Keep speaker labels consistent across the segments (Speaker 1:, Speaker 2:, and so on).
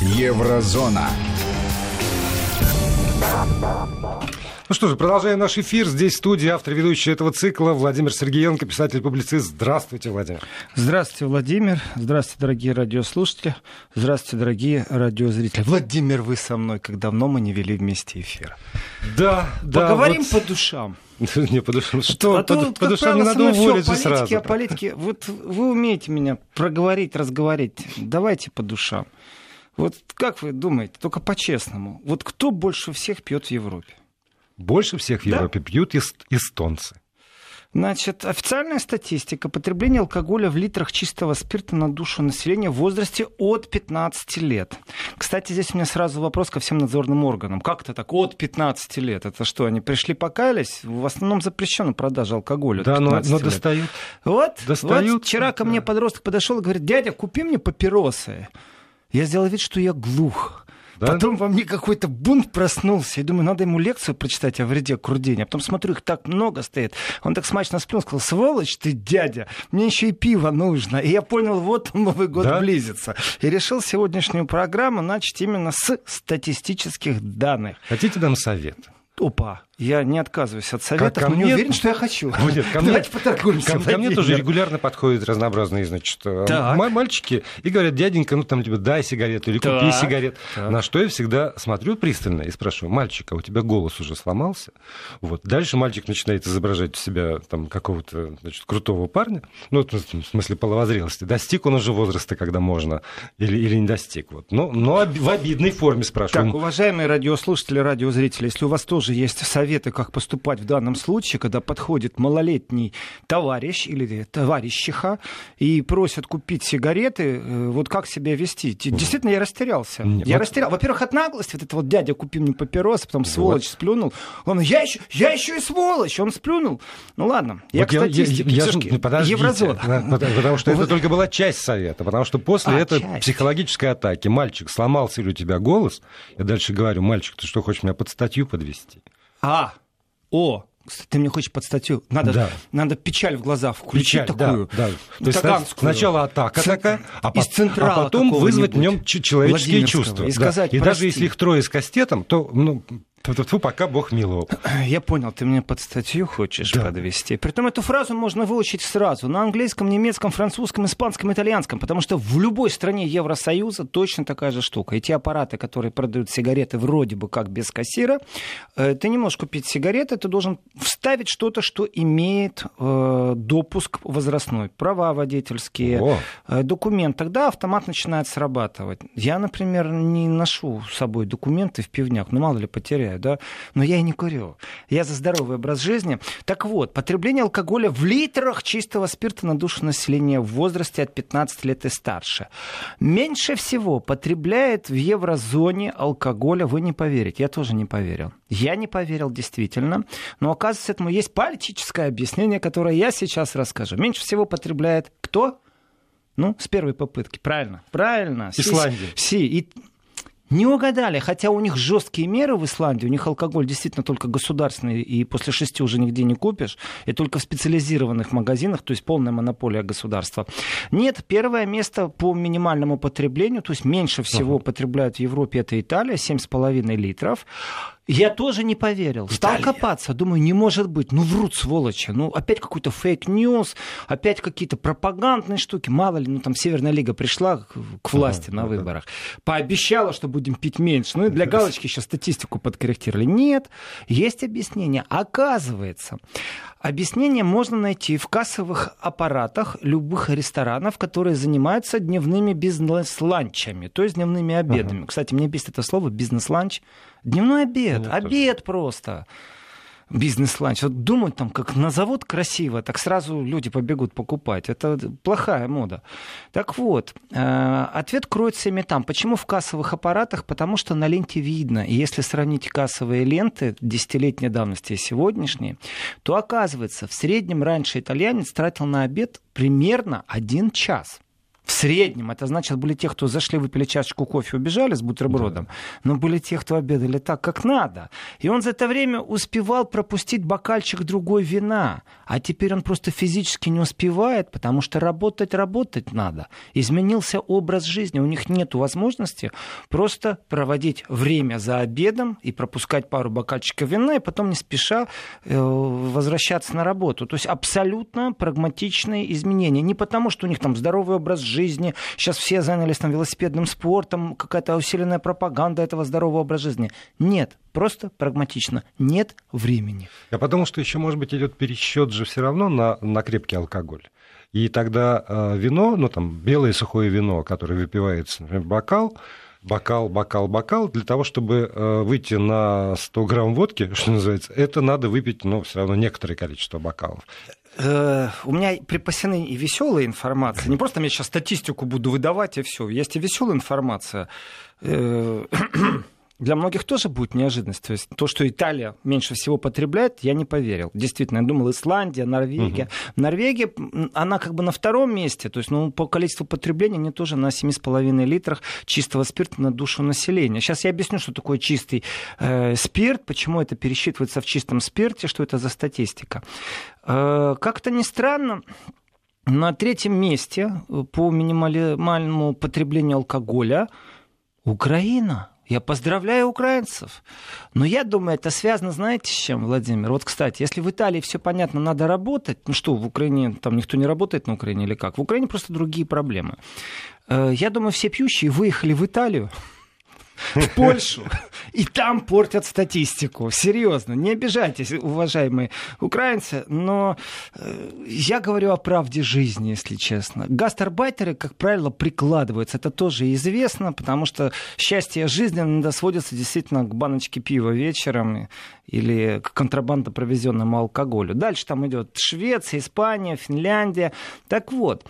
Speaker 1: Еврозона.
Speaker 2: Ну что же, продолжаем наш эфир. Здесь в студии автор ведущий этого цикла Владимир Сергеенко, писатель-публицист. Здравствуйте, Владимир.
Speaker 3: Здравствуйте, Владимир. Здравствуйте, дорогие радиослушатели. Здравствуйте, дорогие радиозрители. Владимир, вы со мной, как давно мы не вели вместе эфир.
Speaker 2: Да, да.
Speaker 3: Поговорим вот... по душам.
Speaker 2: Не по душам. Что?
Speaker 3: А по, по душам не надо уволить же сразу. О политике. Вот вы умеете меня проговорить, разговорить. Давайте по душам. Вот как вы думаете, только по-честному, вот кто больше всех пьет в Европе?
Speaker 2: Больше всех в Европе да? пьют эстонцы.
Speaker 3: Значит, официальная статистика потребления алкоголя в литрах чистого спирта на душу населения в возрасте от 15 лет. Кстати, здесь у меня сразу вопрос ко всем надзорным органам. Как это так? От 15 лет? Это что, они пришли покаялись? В основном запрещена продажа алкоголя.
Speaker 2: Да, но, но достают.
Speaker 3: Вот, достают. вот вчера ко мне подросток подошел и говорит, дядя, купи мне папиросы. Я сделал вид, что я глух. Да? Потом во мне какой-то бунт проснулся. Я думаю, надо ему лекцию прочитать о вреде курдения. А потом смотрю, их так много стоит. Он так смачно сплюнул, сказал, сволочь ты, дядя, мне еще и пиво нужно. И я понял, вот Новый год да? близится. И решил сегодняшнюю программу начать именно с статистических данных.
Speaker 2: Хотите дам совет?
Speaker 3: Опа, я не отказываюсь от советов, но мне... не уверен, что я хочу.
Speaker 2: Будет, ко мне, Давайте поторгуемся. Ко, ко мне тоже регулярно подходят разнообразные, значит, э, так. мальчики и говорят, дяденька, ну там тебе типа, дай сигарету или так. купи сигарет. Так. На что я всегда смотрю пристально и спрашиваю, мальчик, а у тебя голос уже сломался? Вот. Дальше мальчик начинает изображать у себя там какого-то, значит, крутого парня, ну, в смысле половозрелости. Достиг он уже возраста, когда можно, или, или не достиг. Вот. Но, но в обидной форме спрашиваю.
Speaker 3: Так, уважаемые радиослушатели, радиозрители, если у вас тоже есть советы, как поступать в данном случае, когда подходит малолетний товарищ или товарищиха и просят купить сигареты, э, вот как себя вести? Действительно, я растерялся. Нет, я вот... растерял. Во-первых, от наглости, вот это вот дядя купи мне папиросы, потом сволочь вот. сплюнул. Он, я еще, я еще и сволочь, он сплюнул. Ну ладно, я вот к статистике. Я, я, я,
Speaker 2: подождите, Еврозона. Потому что это только была часть совета, потому что после а, этой часть. психологической атаки мальчик сломался или у тебя голос, я дальше говорю, мальчик, ты что, хочешь меня под статью подвести?
Speaker 3: А, о, кстати, ты мне хочешь под статью. Надо, да. надо печаль в глаза включить печаль, такую.
Speaker 2: Да, да. То есть сначала атака Цент... такая, а, а потом вызвать в нем человеческие чувства. И, сказать, да. и даже если их трое с кастетом, то ну, Фу, пока Бог миловал.
Speaker 3: Я понял, ты меня под статью хочешь да. подвести. Притом эту фразу можно выучить сразу на английском, немецком, французском, испанском, итальянском, потому что в любой стране Евросоюза точно такая же штука. Эти аппараты, которые продают сигареты вроде бы как без кассира, э, ты не можешь купить сигареты, ты должен вставить что-то, что имеет э, допуск возрастной, права водительские, О. э, документ. Тогда автомат начинает срабатывать. Я, например, не ношу с собой документы в пивняк, ну мало ли потеряю потребляю, да, но я и не курю. Я за здоровый образ жизни. Так вот, потребление алкоголя в литрах чистого спирта на душу населения в возрасте от 15 лет и старше. Меньше всего потребляет в еврозоне алкоголя, вы не поверите, я тоже не поверил. Я не поверил действительно, но оказывается, этому есть политическое объяснение, которое я сейчас расскажу. Меньше всего потребляет кто? Ну, с первой попытки, правильно, правильно.
Speaker 2: Исландия.
Speaker 3: Си, и не угадали, хотя у них жесткие меры в Исландии, у них алкоголь действительно только государственный, и после шести уже нигде не купишь, и только в специализированных магазинах, то есть полная монополия государства. Нет, первое место по минимальному потреблению, то есть меньше всего uh-huh. потребляют в Европе, это Италия, 7,5 литров. Я тоже не поверил. Стал Италия. копаться. Думаю, не может быть. Ну, врут, сволочи. Ну, опять какой-то fake news, опять какие-то пропагандные штуки. Мало ли, ну, там Северная Лига пришла к власти ага, на ага. выборах. Пообещала, что будем пить меньше. Ну, и для галочки еще статистику подкорректировали. Нет, есть объяснение. Оказывается, Объяснение можно найти в кассовых аппаратах любых ресторанов, которые занимаются дневными бизнес-ланчами, то есть дневными обедами. Ага. Кстати, мне бесит это слово бизнес-ланч. Дневной обед, ну, обед тоже. просто бизнес-ланч. Вот думают там, как назовут красиво, так сразу люди побегут покупать. Это плохая мода. Так вот, э, ответ кроется именно там. Почему в кассовых аппаратах? Потому что на ленте видно. И если сравнить кассовые ленты десятилетней давности и сегодняшние, то оказывается, в среднем раньше итальянец тратил на обед примерно один час. В среднем. Это значит, были те, кто зашли, выпили чашечку кофе, убежали с бутербродом. Да. Но были те, кто обедали так, как надо. И он за это время успевал пропустить бокальчик другой вина. А теперь он просто физически не успевает, потому что работать, работать надо. Изменился образ жизни. У них нет возможности просто проводить время за обедом и пропускать пару бокальчиков вина, и потом не спеша э, возвращаться на работу. То есть абсолютно прагматичные изменения. Не потому, что у них там здоровый образ жизни, сейчас все занялись там велосипедным спортом, какая-то усиленная пропаганда этого здорового образа жизни. Нет, просто прагматично. Нет времени.
Speaker 2: А потому что еще, может быть, идет пересчет же все равно на, на крепкий алкоголь. И тогда э, вино, ну там белое сухое вино, которое выпивается, например, бокал, бокал, бокал, бокал, для того, чтобы э, выйти на 100 грамм водки, что называется, это надо выпить, ну, все равно некоторое количество бокалов.
Speaker 3: Э, у меня припасены и веселая информация. Не просто я сейчас статистику буду выдавать, и все. Есть и веселая информация. Э, для многих тоже будет неожиданность. То есть то, что Италия меньше всего потребляет, я не поверил. Действительно, я думал, Исландия, Норвегия. Угу. Норвегия, она как бы на втором месте. То есть ну, по количеству потребления они тоже на 7,5 литрах чистого спирта на душу населения. Сейчас я объясню, что такое чистый э, спирт, почему это пересчитывается в чистом спирте, что это за статистика. Э, как-то не странно, на третьем месте по минимальному потреблению алкоголя Украина. Я поздравляю украинцев. Но я думаю, это связано, знаете, с чем, Владимир? Вот, кстати, если в Италии все понятно, надо работать, ну что, в Украине там никто не работает на Украине или как? В Украине просто другие проблемы. Э, я думаю, все пьющие выехали в Италию, в Польшу, и там портят статистику. Серьезно, не обижайтесь, уважаемые украинцы, но э, я говорю о правде жизни, если честно. Гастарбайтеры, как правило, прикладываются. Это тоже известно, потому что счастье жизни иногда сводится действительно к баночке пива вечером или к контрабандно провезенному алкоголю. Дальше там идет Швеция, Испания, Финляндия. Так вот,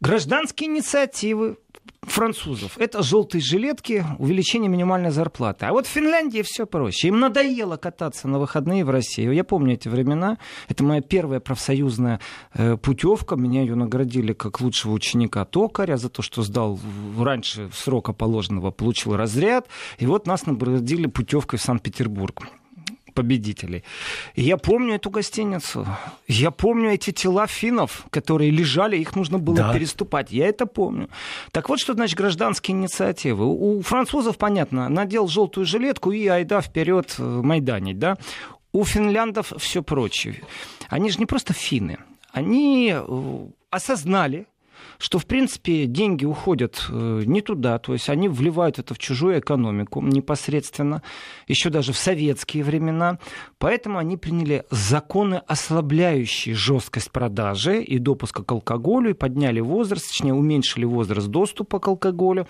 Speaker 3: гражданские инициативы французов это желтые жилетки, увеличение минимальной зарплаты. А вот в Финляндии все проще. Им надоело кататься на выходные в России. Я помню эти времена. Это моя первая профсоюзная э, путевка. Меня ее наградили как лучшего ученика токаря за то, что сдал раньше срока положенного, получил разряд. И вот нас наградили путевкой в Санкт-Петербург победителей. И я помню эту гостиницу. Я помню эти тела финнов, которые лежали, их нужно было да. переступать. Я это помню. Так вот, что значит гражданские инициативы. У французов, понятно, надел желтую жилетку и айда вперед э, майданить, да? У финляндов все прочее. Они же не просто финны. Они э, осознали, что, в принципе, деньги уходят э, не туда, то есть они вливают это в чужую экономику непосредственно, еще даже в советские времена. Поэтому они приняли законы, ослабляющие жесткость продажи и допуска к алкоголю, и подняли возраст, точнее, уменьшили возраст доступа к алкоголю.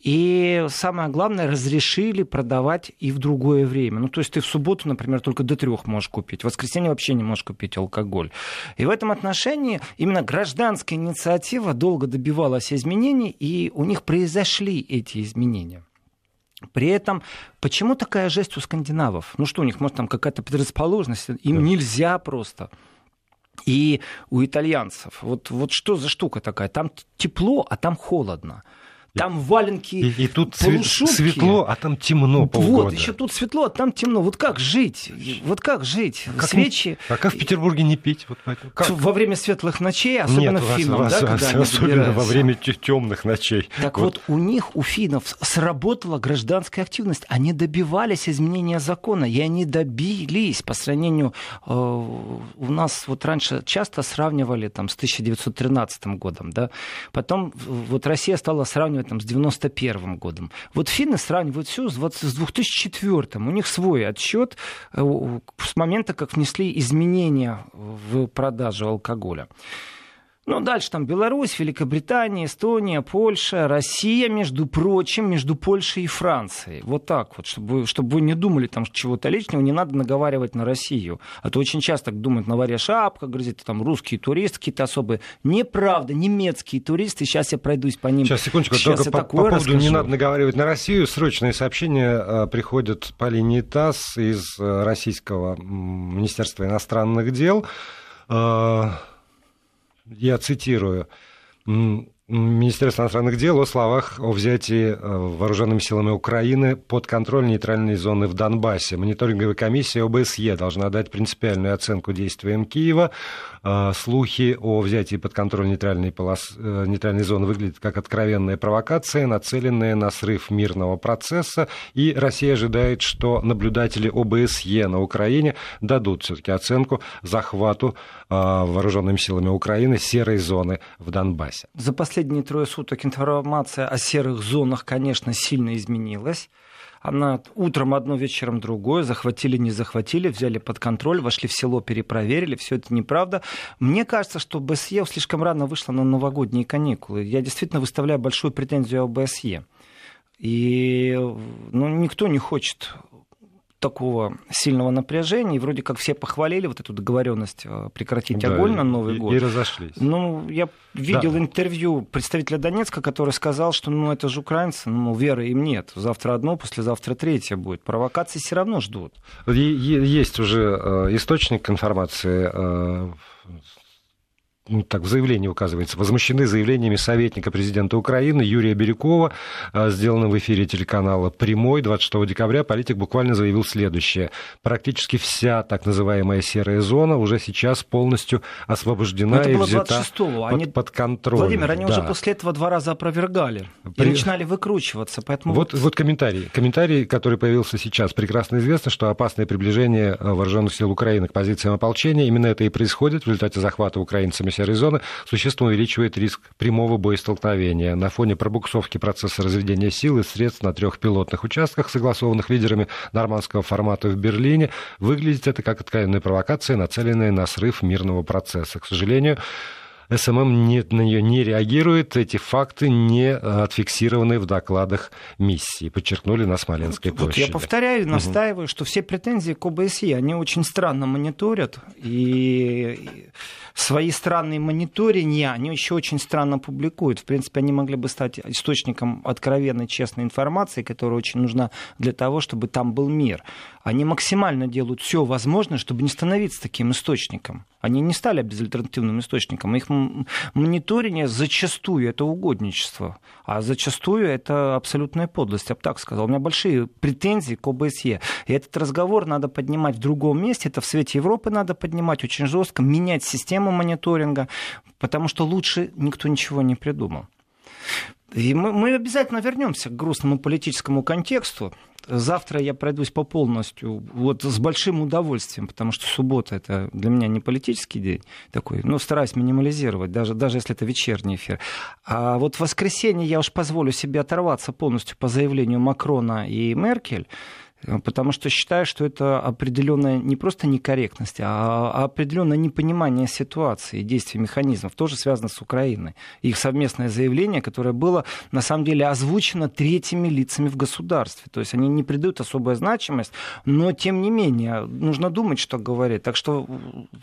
Speaker 3: И самое главное, разрешили продавать и в другое время. Ну, то есть ты в субботу, например, только до трех можешь купить, в воскресенье вообще не можешь купить алкоголь. И в этом отношении именно гражданская инициатива долго добивалась изменений, и у них произошли эти изменения. При этом, почему такая жесть у скандинавов? Ну что, у них, может, там какая-то предрасположенность? Им да. нельзя просто. И у итальянцев, вот, вот что за штука такая? Там тепло, а там холодно. Там валенки,
Speaker 2: и, и тут полушубки. светло, а там темно полгода.
Speaker 3: Вот, еще тут светло, а там темно. Вот как жить? Вот как жить?
Speaker 2: Как Свечи. А как в Петербурге не пить? Вот
Speaker 3: как? Во время светлых ночей, особенно Нет, финнам,
Speaker 2: вас, да, вас, когда особенно во время темных ночей.
Speaker 3: Так вот. вот у них, у финнов, сработала гражданская активность. Они добивались изменения закона, и они добились по сравнению... Э, у нас вот раньше часто сравнивали там, с 1913 годом, да? Потом вот Россия стала сравнивать там, с 91 годом. Вот финны сравнивают все с 2004. У них свой отсчет э, с момента, как внесли изменения в продажу алкоголя. Ну, дальше там Беларусь, Великобритания, Эстония, Польша, Россия, между прочим, между Польшей и Францией. Вот так вот, чтобы, чтобы вы не думали там чего-то лишнего, не надо наговаривать на Россию. А то очень часто думают, на варе шапка, говорит, там русские туристы какие-то особые. Неправда, немецкие туристы, сейчас я пройдусь по ним.
Speaker 2: Сейчас, секундочку, сейчас только по, по поводу расскажу. не надо наговаривать на Россию, срочные сообщения э, приходят по линии ТАСС из э, Российского Министерства иностранных дел. Я цитирую, Министерство иностранных дел о словах о взятии э, вооруженными силами Украины под контроль нейтральной зоны в Донбассе. Мониторинговая комиссия ОБСЕ должна дать принципиальную оценку действиям Киева. Э, слухи о взятии под контроль нейтральной, полос... Э, нейтральной зоны выглядят как откровенная провокация, нацеленная на срыв мирного процесса. И Россия ожидает, что наблюдатели ОБСЕ на Украине дадут все-таки оценку захвату вооруженными силами Украины серой зоны в Донбассе.
Speaker 3: За последние трое суток информация о серых зонах, конечно, сильно изменилась. Она утром одно, вечером другое, захватили, не захватили, взяли под контроль, вошли в село, перепроверили, все это неправда. Мне кажется, что БСЕ слишком рано вышла на новогодние каникулы. Я действительно выставляю большую претензию БСЕ. И ну, никто не хочет такого сильного напряжения, и вроде как все похвалили вот эту договоренность э, прекратить да, огонь на Новый
Speaker 2: и,
Speaker 3: год.
Speaker 2: И разошлись.
Speaker 3: Ну, я видел да. интервью представителя Донецка, который сказал, что ну это же украинцы, ну веры им нет. Завтра одно, послезавтра третье будет. Провокации все равно ждут.
Speaker 2: Есть уже э, источник информации э, ну, так в заявлении указывается, возмущены заявлениями советника президента Украины Юрия Бирюкова, а, сделанным в эфире телеканала «Прямой» 26 декабря. Политик буквально заявил следующее. Практически вся так называемая серая зона уже сейчас полностью освобождена и взята
Speaker 3: под, они...
Speaker 2: под контроль.
Speaker 3: Владимир, они да. уже после этого два раза опровергали При... и начинали выкручиваться. Поэтому
Speaker 2: вот, вот комментарий. Комментарий, который появился сейчас. Прекрасно известно, что опасное приближение а, вооруженных сил Украины к позициям ополчения именно это и происходит в результате захвата украинцами серой зоны существенно увеличивает риск прямого боестолкновения. На фоне пробуксовки процесса разведения сил и средств на трех пилотных участках, согласованных лидерами нормандского формата в Берлине, выглядит это как откровенная провокация, нацеленная на срыв мирного процесса. К сожалению, СММ не, на нее не реагирует. Эти факты не э, отфиксированы в докладах миссии, подчеркнули на Смоленской вот, площади.
Speaker 3: Вот я повторяю, настаиваю, угу. что все претензии к ОБСЕ, они очень странно мониторят, и свои странные мониторинги они еще очень странно публикуют. В принципе, они могли бы стать источником откровенной, честной информации, которая очень нужна для того, чтобы там был мир. Они максимально делают все возможное, чтобы не становиться таким источником. Они не стали безальтернативным источником. Их мониторинг зачастую это угодничество, а зачастую это абсолютная подлость. Я бы так сказал. У меня большие претензии к ОБСЕ. И этот разговор надо поднимать в другом месте. Это в свете Европы надо поднимать очень жестко, менять систему мониторинга, потому что лучше никто ничего не придумал. И мы, мы обязательно вернемся к грустному политическому контексту. Завтра я пройдусь по полностью, вот с большим удовольствием, потому что суббота это для меня не политический день такой, но стараюсь минимализировать, даже, даже если это вечерний эфир. А вот в воскресенье я уж позволю себе оторваться полностью по заявлению Макрона и Меркель. Э, потому что считаю, что это определенная не просто некорректность, а определенное непонимание ситуации действий механизмов, тоже связано с Украиной. Их совместное заявление, которое было на самом деле озвучено третьими лицами в государстве. То есть они не придают особую значимость, но тем не менее нужно думать, что говорить. Так что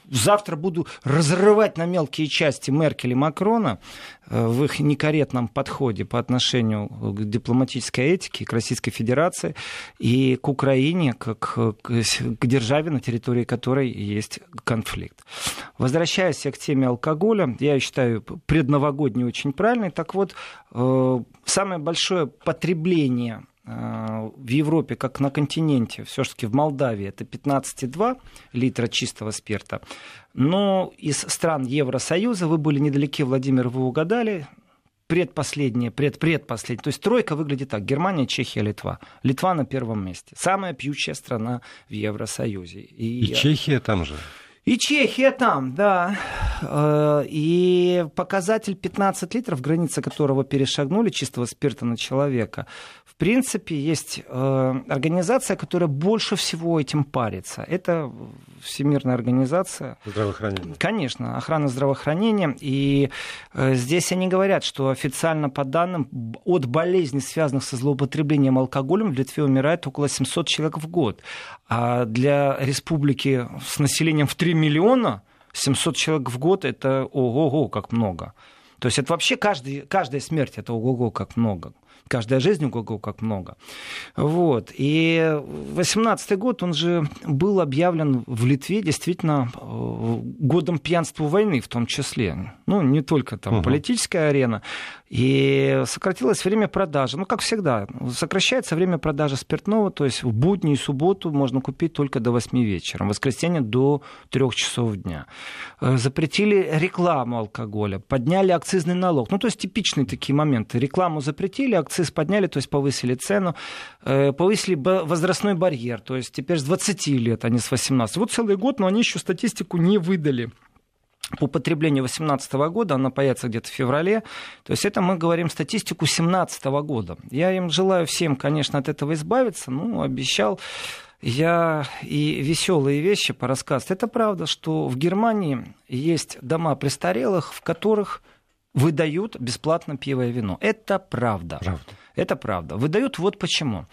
Speaker 3: завтра буду разрывать на мелкие части Меркель и Макрона э, в их некорректном подходе по отношению к дипломатической этике, к Российской Федерации и к Украине, как к державе, на территории которой есть конфликт. Возвращаясь к теме алкоголя, я считаю предновогодний очень правильный. Так вот, э, самое большое потребление э, в Европе, как на континенте, все-таки в Молдавии, это 15,2 литра чистого спирта. Но из стран Евросоюза, вы были недалеки, Владимир, вы угадали, предпоследнее, предпредпоследнее. То есть тройка выглядит так. Германия, Чехия, Литва. Литва на первом месте. Самая пьющая страна в Евросоюзе.
Speaker 2: И, И Чехия там же.
Speaker 3: И Чехия там, да. Э, и показатель 15 литров, граница которого перешагнули чистого спирта на человека, в принципе, есть э, организация, которая больше всего этим парится. Это Всемирная организация.
Speaker 2: Здравоохранения.
Speaker 3: Конечно, охрана здравоохранения. И э, здесь они говорят, что официально по данным от болезней, связанных со злоупотреблением алкоголем, в Литве умирает около 700 человек в год. А для республики с населением в 3 миллиона 700 человек в год это ого-го, как много. То есть это вообще каждый, каждая смерть, это ого-го как много каждая жизнь у Гого как много. Вот. И 18 год, он же был объявлен в Литве действительно э, годом пьянства войны в том числе. Ну, не только там угу. политическая арена. И сократилось время продажи. Ну, как всегда, сокращается время продажи спиртного, то есть в будни и субботу можно купить только до 8 вечера, в воскресенье до 3 часов дня. Э, запретили рекламу алкоголя, подняли акцизный налог. Ну, то есть типичные такие моменты. Рекламу запретили, акциз подняли, то есть повысили цену, э, повысили возрастной барьер, то есть теперь с 20 лет, а не с 18. Вот целый год, но они еще статистику не выдали по потреблению 2018 года, она появится где-то в феврале. То есть это мы говорим статистику 2017 года. Я им желаю всем, конечно, от этого избавиться. Ну, обещал я и веселые вещи по рассказу. Это правда, что в Германии есть дома престарелых, в которых выдают бесплатно пиво и вино. Это правда. правда. Это правда. Выдают вот почему.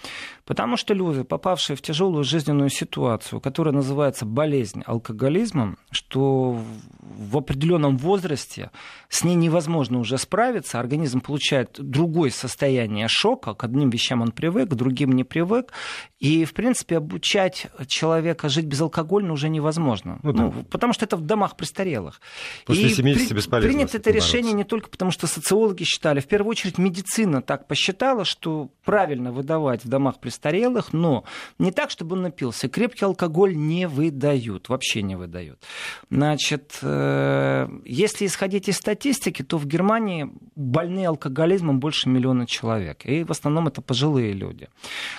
Speaker 3: Потому что люди, попавшие в тяжелую жизненную ситуацию, которая называется болезнь алкоголизмом, что в определенном возрасте с ней невозможно уже справиться, организм получает другое состояние шока, к одним вещам он привык, к другим не привык, и, в принципе, обучать человека жить безалкогольно уже невозможно. Ну, да. ну, потому что это в домах престарелых.
Speaker 2: После и 70 при, бесполезно.
Speaker 3: Принято это решение не только потому, что социологи считали, в первую очередь медицина так посчитала, что правильно выдавать в домах престарелых, но не так, чтобы он напился. Крепкий алкоголь не выдают, вообще не выдают. Значит, э, если исходить из статистики, то в Германии больные алкоголизмом больше миллиона человек. И в основном это пожилые люди.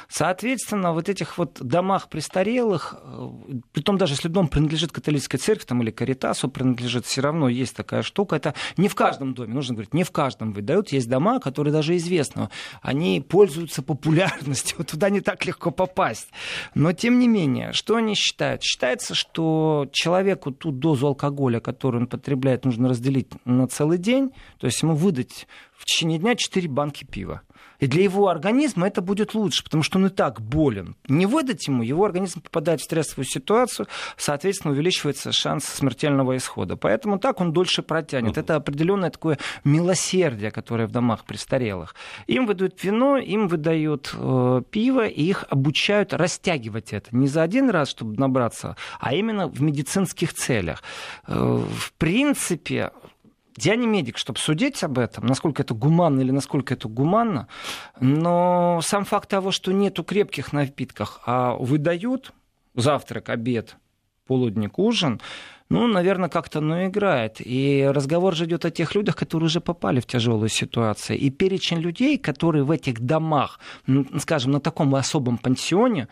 Speaker 3: Соответственно, вот этих вот домах престарелых, э, притом даже если дом принадлежит католической церкви там, или каритасу принадлежит, все равно есть такая штука. Это не в каждом доме, нужно говорить, не в каждом выдают. Есть дома, которые даже известны. Они пользуются популярностью, вот туда не так легко попасть. Но тем не менее, что они считают? Считается, что человеку ту дозу алкоголя, которую он потребляет, нужно разделить на целый день, то есть ему выдать в течение дня 4 банки пива. И для его организма это будет лучше, потому что он и так болен. Не выдать ему, его организм попадает в стрессовую ситуацию, соответственно, увеличивается шанс смертельного исхода. Поэтому так он дольше протянет. Это определенное такое милосердие, которое в домах престарелых. Им выдают вино, им выдают э, пиво, и их обучают растягивать это. Не за один раз, чтобы набраться, а именно в медицинских целях. Э, в принципе, я не медик, чтобы судить об этом, насколько это гуманно или насколько это гуманно, но сам факт того, что нету крепких напитков, а выдают завтрак, обед, полудник, ужин, ну, наверное, как-то ну, играет. И разговор же идет о тех людях, которые уже попали в тяжелую ситуацию. И перечень людей, которые в этих домах, скажем, на таком особом пансионе,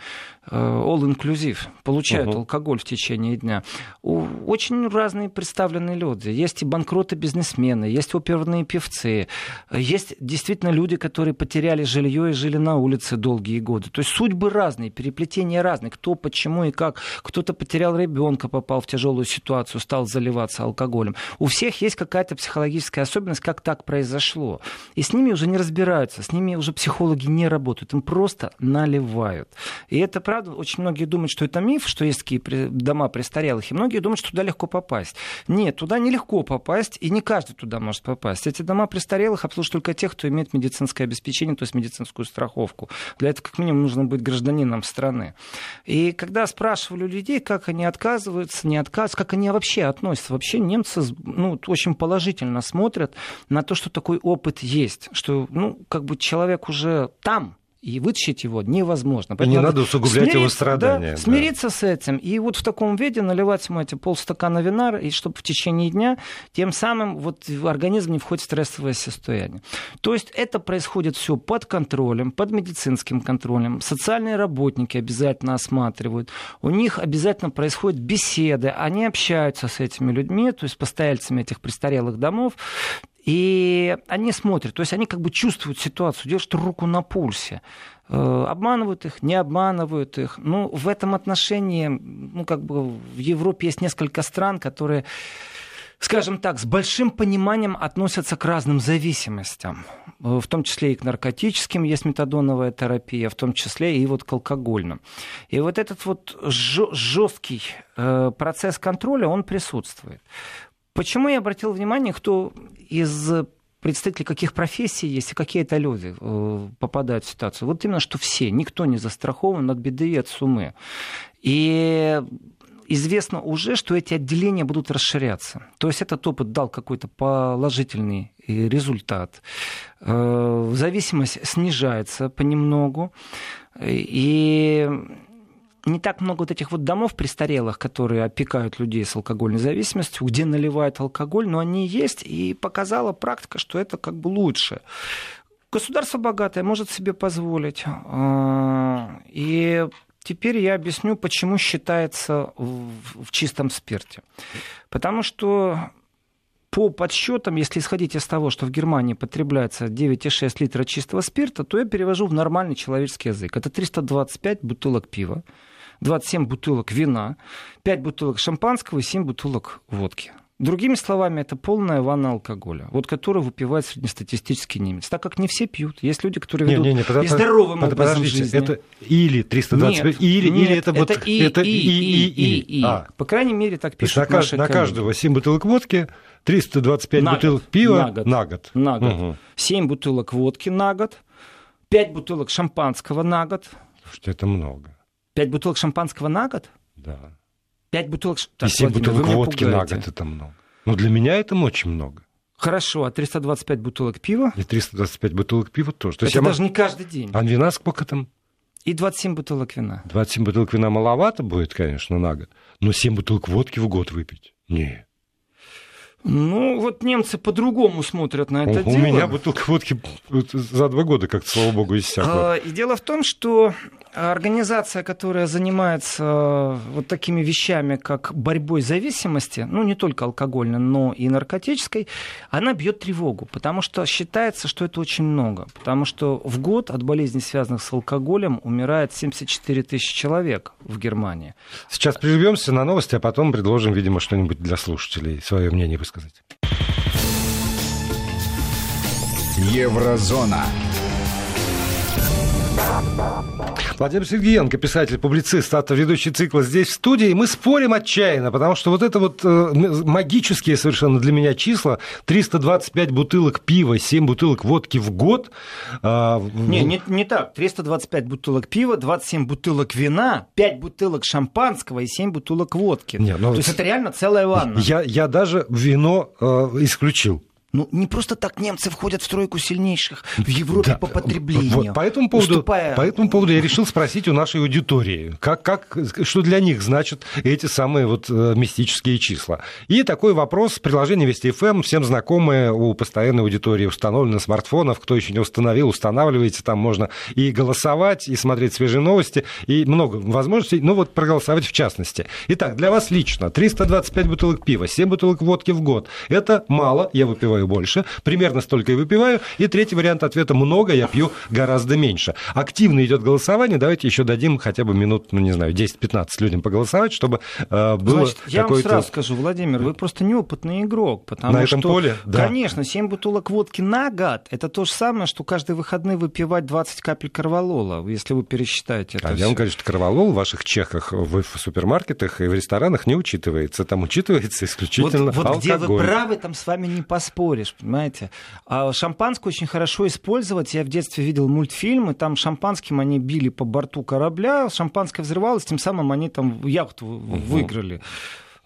Speaker 3: э, all inclusive, получают uh-huh. алкоголь в течение дня, очень разные представленные люди. Есть и банкроты-бизнесмены, есть оперные певцы, есть действительно люди, которые потеряли жилье и жили на улице долгие годы. То есть судьбы разные, переплетения разные. Кто, почему и как. Кто-то потерял ребенка, попал в тяжелую ситуацию ситуацию, стал заливаться алкоголем. У всех есть какая-то психологическая особенность, как так произошло. И с ними уже не разбираются, с ними уже психологи не работают, им просто наливают. И это правда, очень многие думают, что это миф, что есть такие дома престарелых, и многие думают, что туда легко попасть. Нет, туда нелегко попасть, и не каждый туда может попасть. Эти дома престарелых обслуживают только тех, кто имеет медицинское обеспечение, то есть медицинскую страховку. Для этого, как минимум, нужно быть гражданином страны. И когда спрашивали людей, как они отказываются, не отказываются, как они вообще относятся? Вообще немцы ну, очень положительно смотрят на то, что такой опыт есть, что ну, как бы человек уже там, и вытащить его невозможно.
Speaker 2: Поэтому не надо усугублять его страдания.
Speaker 3: Да, смириться да. с этим. И вот в таком виде наливать ему эти полстакана вина, и чтобы в течение дня тем самым вот организм не входит в стрессовое состояние. То есть это происходит все под контролем, под медицинским контролем. Социальные работники обязательно осматривают. У них обязательно происходят беседы. Они общаются с этими людьми, то есть постояльцами этих престарелых домов. И они смотрят, то есть они как бы чувствуют ситуацию, держат руку на пульсе. Э, обманывают их, не обманывают их. Ну, в этом отношении, ну, как бы в Европе есть несколько стран, которые скажем так, с большим пониманием относятся к разным зависимостям, э, в том числе и к наркотическим, есть метадоновая терапия, в том числе и вот к алкогольным. И вот этот вот жесткий э, процесс контроля, он присутствует. Почему я обратил внимание, кто из представители каких профессий есть и какие это люди э, попадают в ситуацию. Вот именно, что все, никто не застрахован от беды и от суммы. И известно уже, что эти отделения будут расширяться. То есть этот опыт дал какой-то положительный э, результат. Э, зависимость снижается понемногу. И не так много вот этих вот домов престарелых, которые опекают людей с алкогольной зависимостью, где наливают алкоголь, но они есть, и показала практика, что это как бы лучше. Государство богатое может себе позволить. А, и теперь я объясню, почему считается в чистом спирте. Потому что по подсчетам, если исходить из того, что в Германии потребляется 9,6 литра чистого спирта, то я перевожу в нормальный человеческий язык. Это 325 бутылок пива, 27 бутылок вина, 5 бутылок шампанского и 7 бутылок водки. Другими словами, это полная ванна алкоголя, вот которую выпивает среднестатистический немец. Так как не все пьют. Есть люди, которые ведут не, не, не, под,
Speaker 2: здоровым под, образом подождите, жизни. Это или 325, нет, или, нет, или это, это вот...
Speaker 3: И, это и, и, и, и, и, и. А. По крайней мере, так пишут
Speaker 2: на, наши на каждого 7 бутылок водки, 325 на бутылок год. пива на год. На год.
Speaker 3: На год. Угу. 7 бутылок водки на год, 5 бутылок шампанского на год.
Speaker 2: Слушайте, это много.
Speaker 3: Пять бутылок шампанского на год?
Speaker 2: Да.
Speaker 3: Пять бутылок...
Speaker 2: Так, И семь бутылок водки на год это много. Ну, для меня это очень много.
Speaker 3: Хорошо, а 325 бутылок пива?
Speaker 2: И 325 бутылок пива тоже.
Speaker 3: То это есть даже я... не каждый день.
Speaker 2: А вина сколько там?
Speaker 3: И 27 бутылок вина.
Speaker 2: 27 бутылок вина маловато будет, конечно, на год. Но 7 бутылок водки в год выпить? Нет.
Speaker 3: Ну, вот немцы по-другому смотрят на это
Speaker 2: у,
Speaker 3: дело. У
Speaker 2: меня бутылка водки за два года как-то, слава богу, иссякла.
Speaker 3: А, и дело в том, что организация, которая занимается э, вот такими вещами, как борьбой зависимости, ну, не только алкогольной, но и наркотической, она бьет тревогу, потому что считается, что это очень много. Потому что в год от болезней, связанных с алкоголем, умирает 74 тысячи человек в Германии.
Speaker 2: Сейчас прервемся на новости, а потом предложим, видимо, что-нибудь для слушателей, свое мнение высказать.
Speaker 1: Еврозона.
Speaker 2: Владимир Сергеенко, писатель, публицист, автор ведущий цикла здесь в студии. Мы спорим отчаянно, потому что вот это вот э, магические совершенно для меня числа, 325 бутылок пива, 7 бутылок водки в год.
Speaker 3: Э, не, не, не так. 325 бутылок пива, 27 бутылок вина, 5 бутылок шампанского и 7 бутылок водки. Не, ну, То есть это реально целая ванна.
Speaker 2: Я, я даже вино э, исключил.
Speaker 3: Ну, не просто так немцы входят в тройку сильнейших в Европе да. по потреблению. Вот,
Speaker 2: по, этому поводу, уступая... по этому поводу я решил спросить у нашей аудитории, как, как, что для них значат эти самые вот э, мистические числа. И такой вопрос, приложение Вести ФМ, всем знакомое у постоянной аудитории, установлено на смартфонах, кто еще не установил, устанавливайте, там можно и голосовать, и смотреть свежие новости, и много возможностей, ну вот проголосовать в частности. Итак, для вас лично 325 бутылок пива, 7 бутылок водки в год. Это мало, я выпиваю выпиваю больше, примерно столько и выпиваю. И третий вариант ответа много, я пью гораздо меньше. Активно идет голосование, давайте еще дадим хотя бы минут, ну не знаю, 10-15 людям поголосовать, чтобы э, было Значит,
Speaker 3: я вам сразу скажу, Владимир, вы просто неопытный игрок, потому
Speaker 2: на
Speaker 3: что,
Speaker 2: этом поле, да.
Speaker 3: конечно, 7 бутылок водки на год, это то же самое, что каждый выходный выпивать 20 капель карвалола, если вы пересчитаете это
Speaker 2: А все. я вам говорю, что карвалол в ваших чеках в супермаркетах и в ресторанах не учитывается. Там учитывается исключительно
Speaker 3: вот, вот
Speaker 2: алкоголь.
Speaker 3: где вы правы, там с вами не поспоришь поспоришь, понимаете. А шампанское очень хорошо использовать. Я в детстве видел мультфильмы, там шампанским они били по борту корабля, шампанское взрывалось, тем самым они там яхту выиграли.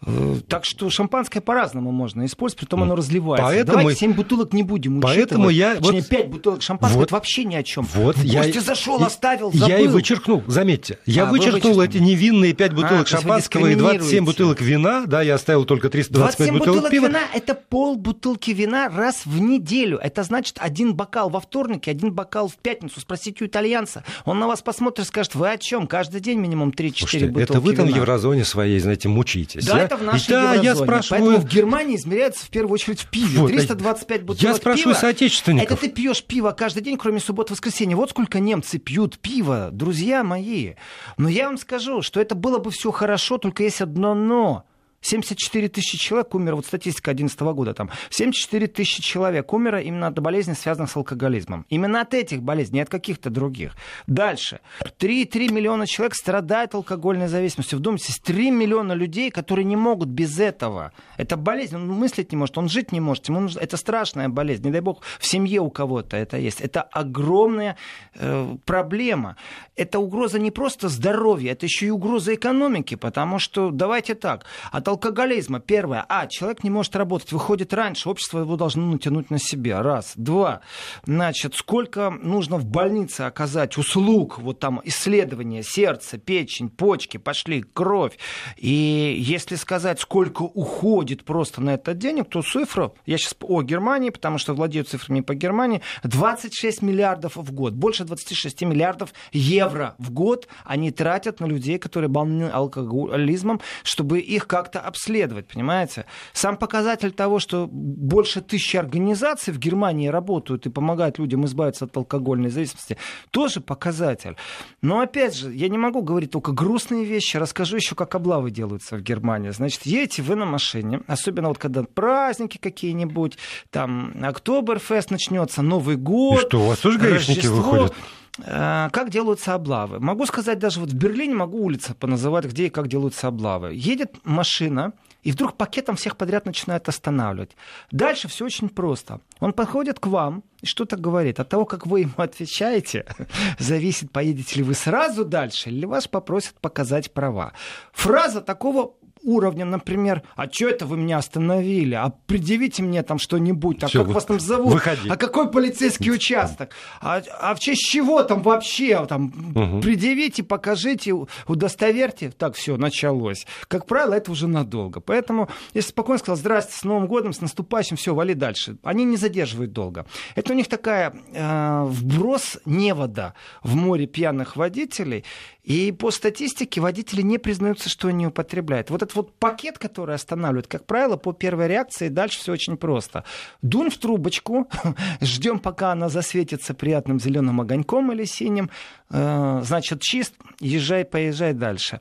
Speaker 3: Э, так что шампанское по-разному можно использовать, при том оно разливается. Поэтому... Давайте 7 бутылок не будем
Speaker 2: Поэтому я...
Speaker 3: Точнее, вот... 5 бутылок шампанского, вот... это вообще ни о чем.
Speaker 2: Вот я...
Speaker 3: зашел, оставил, забыл.
Speaker 2: Я и вычеркнул, заметьте. Я а, вычеркнул эти невинные 5 а, бутылок а, шампанского и 27 бутылок вина. Да, я оставил только 325 бутылок
Speaker 3: бутылок
Speaker 2: пива.
Speaker 3: вина – это пол бутылки вина раз в неделю. Это значит один бокал во вторник и один бокал в пятницу. Спросите у итальянца. Он на вас посмотрит и скажет, вы о чем? Каждый день минимум 3-4 бутылки
Speaker 2: это вы там
Speaker 3: вина.
Speaker 2: в еврозоне своей, знаете, мучитесь.
Speaker 3: Да, это в нашей да,
Speaker 2: я спрашиваю...
Speaker 3: Поэтому в Германии измеряется в первую очередь в пиве. Вот. 325 бутылок
Speaker 2: Я спрашиваю
Speaker 3: пива.
Speaker 2: соотечественников.
Speaker 3: Это ты пьешь пиво каждый день, кроме суббот-воскресенья. Вот сколько немцы пьют пиво, друзья мои. Но я вам скажу, что это было бы все хорошо, только есть одно но. 74 тысячи человек умерло, вот статистика 2011 года, там 74 тысячи человек умерло именно от болезней, связанных с алкоголизмом. Именно от этих болезней, не от каких-то других. Дальше. 3,3 миллиона человек страдают алкогольной зависимостью. Вдумайтесь, 3 миллиона людей, которые не могут без этого. Это болезнь, он мыслить не может, он жить не может. Ему нужно... Это страшная болезнь. Не дай бог, в семье у кого-то это есть. Это огромная э, проблема. Это угроза не просто здоровья, это еще и угроза экономики, потому что, давайте так, от алкоголизма, первое, а, человек не может работать, выходит раньше, общество его должно натянуть на себя, раз. Два, значит, сколько нужно в больнице оказать услуг, вот там исследования сердца, печень, почки, пошли, кровь. И если сказать, сколько уходит просто на это денег, то цифра, я сейчас о Германии, потому что владею цифрами по Германии, 26 миллиардов в год, больше 26 миллиардов евро в год они тратят на людей, которые больны алкоголизмом, чтобы их как-то обследовать, понимаете? Сам показатель того, что больше тысячи организаций в Германии работают и помогают людям избавиться от алкогольной зависимости, тоже показатель. Но опять же, я не могу говорить только грустные вещи, расскажу еще, как облавы делаются в Германии. Значит, едете вы на машине, особенно вот когда праздники какие-нибудь, там Октоберфест начнется, Новый год.
Speaker 2: И что, у вас тоже гаишники Рождество. выходят?
Speaker 3: Э, как делаются облавы? Могу сказать, даже вот в Берлине могу улицы поназывать, где и как делаются облавы. Едет машина, и вдруг пакетом всех подряд начинает останавливать. Дальше все очень просто. Он подходит к вам и что-то говорит. От того, как вы ему отвечаете, зависит, поедете ли вы сразу дальше, или вас попросят показать права. Фраза такого уровня, например, а что это вы меня остановили? А предъявите мне там что-нибудь, а Всё, как вы... вас там зовут? Выходи. А какой полицейский участок? А, а в честь чего там вообще? Там, угу. Предъявите, покажите, удостоверьте. Так, все, началось. Как правило, это уже надолго. Поэтому, если спокойно сказал, здрасте, с Новым годом, с наступающим, все, вали дальше. Они не задерживают долго. Это у них такая э, вброс невода в море пьяных водителей. И по статистике водители не признаются, что они употребляют. Вот этот вот пакет, который останавливает, как правило, по первой реакции, дальше все очень просто. Дунь в трубочку, ждем, пока она засветится приятным зеленым огоньком или синим, э, значит, чист, езжай, поезжай дальше.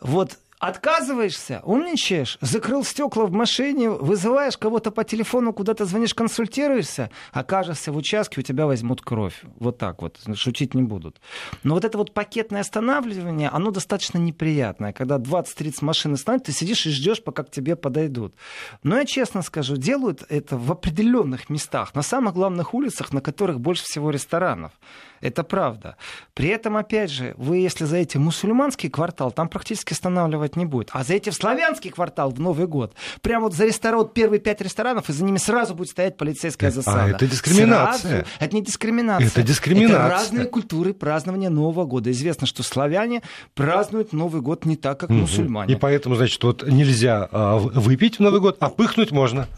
Speaker 3: Вот Отказываешься, умничаешь, закрыл стекла в машине, вызываешь кого-то по телефону, куда-то звонишь, консультируешься, окажешься в участке, у тебя возьмут кровь. Вот так вот, шутить не будут. Но вот это вот пакетное останавливание, оно достаточно неприятное. Когда 20-30 машин останавливают, ты сидишь и ждешь, пока к тебе подойдут. Но я честно скажу, делают это в определенных местах, на самых главных улицах, на которых больше всего ресторанов. Это правда. При этом, опять же, вы, если заедете в мусульманский квартал, там практически останавливать не будет. А заедете в славянский квартал в Новый год, прямо вот за ресторан, первые пять ресторанов, и за ними сразу будет стоять полицейская а засада.
Speaker 2: А это дискриминация.
Speaker 3: Сразу. Это не дискриминация.
Speaker 2: Это дискриминация. Это
Speaker 3: разные культуры празднования Нового года. Известно, что славяне празднуют Новый год не так, как угу. мусульмане.
Speaker 2: И поэтому, значит, вот нельзя а, выпить в Новый год, а пыхнуть можно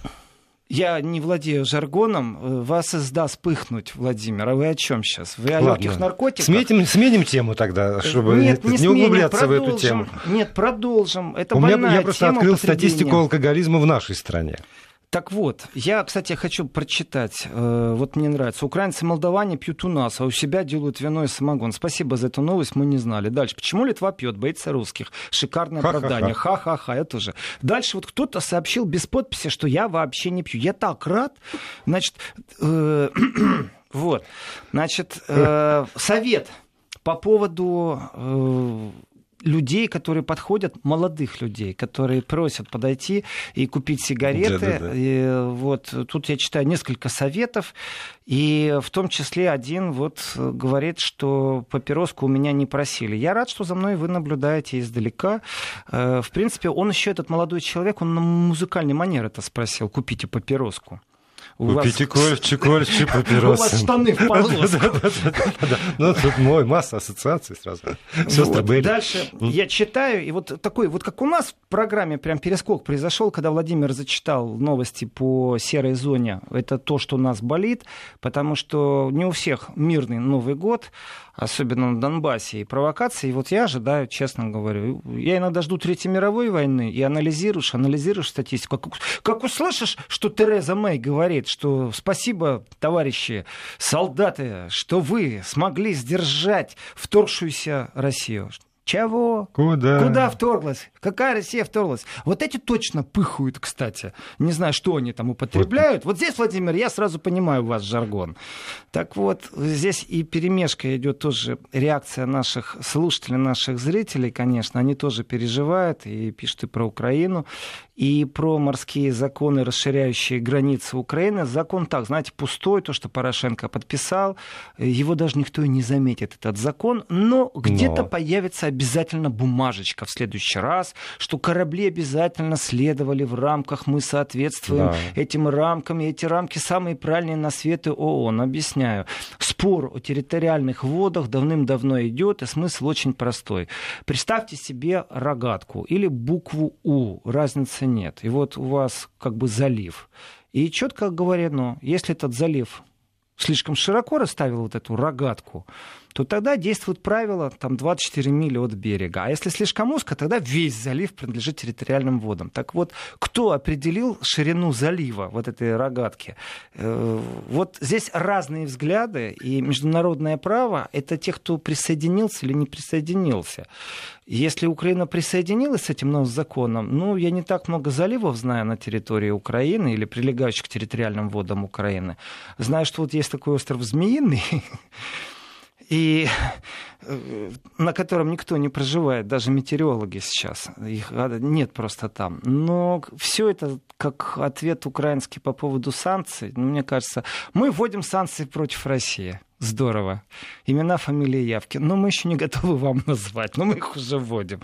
Speaker 3: я не владею жаргоном, э, вас издаст пыхнуть, Владимир. А вы о чем сейчас? Вы о Ладно. легких наркотиках?
Speaker 2: Сменим, сменим тему тогда, чтобы нет, не, не сменим, углубляться продолжим. в эту тему.
Speaker 3: Нет, продолжим. Это
Speaker 2: У меня, я просто открыл статистику алкоголизма в нашей стране.
Speaker 3: Так вот, я, кстати, хочу прочитать. Э, вот мне нравится. Украинцы и молдаване пьют у нас, а у себя делают вино и самогон. Спасибо за эту новость, мы не знали. Дальше. Почему Литва пьет? Боится русских. Шикарное Ха-ха-ха. оправдание. Ха-ха-ха, это же. Дальше вот кто-то сообщил без подписи, что я вообще не пью. Я так рад. Значит, э, вот. Значит, э, совет по поводу э, людей, которые подходят, молодых людей, которые просят подойти и купить сигареты. Да, да, да. И вот тут я читаю несколько советов, и в том числе один вот говорит, что папироску у меня не просили. Я рад, что за мной вы наблюдаете издалека. Э, в принципе, он еще, этот молодой человек, он на музыкальной манере это спросил, купите папироску.
Speaker 2: У Купите вас... кольче, папиросы. У
Speaker 3: вас штаны в полоску.
Speaker 2: Ну, тут мой, масса ассоциаций сразу.
Speaker 3: Дальше я читаю, и вот такой, вот как у нас в программе прям перескок произошел, когда Владимир зачитал новости по серой зоне. Это то, что нас болит, потому что не у всех мирный Новый год, особенно на Донбассе, и провокации. И вот я ожидаю, честно говорю, я иногда жду Третьей мировой войны и анализируешь, анализируешь статистику. Как, как услышишь, что Тереза Мэй говорит, что спасибо, товарищи солдаты, что вы смогли сдержать вторгшуюся Россию. Чего?
Speaker 2: Куда?
Speaker 3: Куда вторглась? Какая Россия вторглась? Вот эти точно пыхают, кстати. Не знаю, что они там употребляют. Вот, вот здесь, Владимир, я сразу понимаю ваш жаргон. Так вот, здесь и перемешка идет тоже реакция наших слушателей, наших зрителей, конечно. Они тоже переживают и пишут и про Украину, и про морские законы, расширяющие границы Украины. Закон так, знаете, пустой, то, что Порошенко подписал. Его даже никто и не заметит, этот закон. Но где-то но... появится обязательно бумажечка в следующий раз, что корабли обязательно следовали в рамках, мы соответствуем да. этим рамкам, и эти рамки самые правильные на свете ООН. Объясняю. Спор о территориальных водах давным-давно идет, и смысл очень простой. Представьте себе рогатку или букву У, разницы нет. И вот у вас как бы залив. И четко говорено, если этот залив слишком широко расставил вот эту рогатку, то тогда действует правило там 24 мили от берега. А если слишком узко, тогда весь залив принадлежит территориальным водам. Так вот, кто определил ширину залива вот этой рогатки? Э, вот здесь разные взгляды, и международное право — это те, кто присоединился или не присоединился. Если Украина присоединилась с этим новым законом, ну, я не так много заливов знаю на территории Украины или прилегающих к территориальным водам Украины. Знаю, что вот есть такой остров Змеиный, и э, на котором никто не проживает, даже метеорологи сейчас. Их нет просто там. Но все это как ответ украинский по поводу санкций. Ну, мне кажется, мы вводим санкции против России. Здорово. Имена, фамилии, явки. Но мы еще не готовы вам назвать, но мы их уже вводим.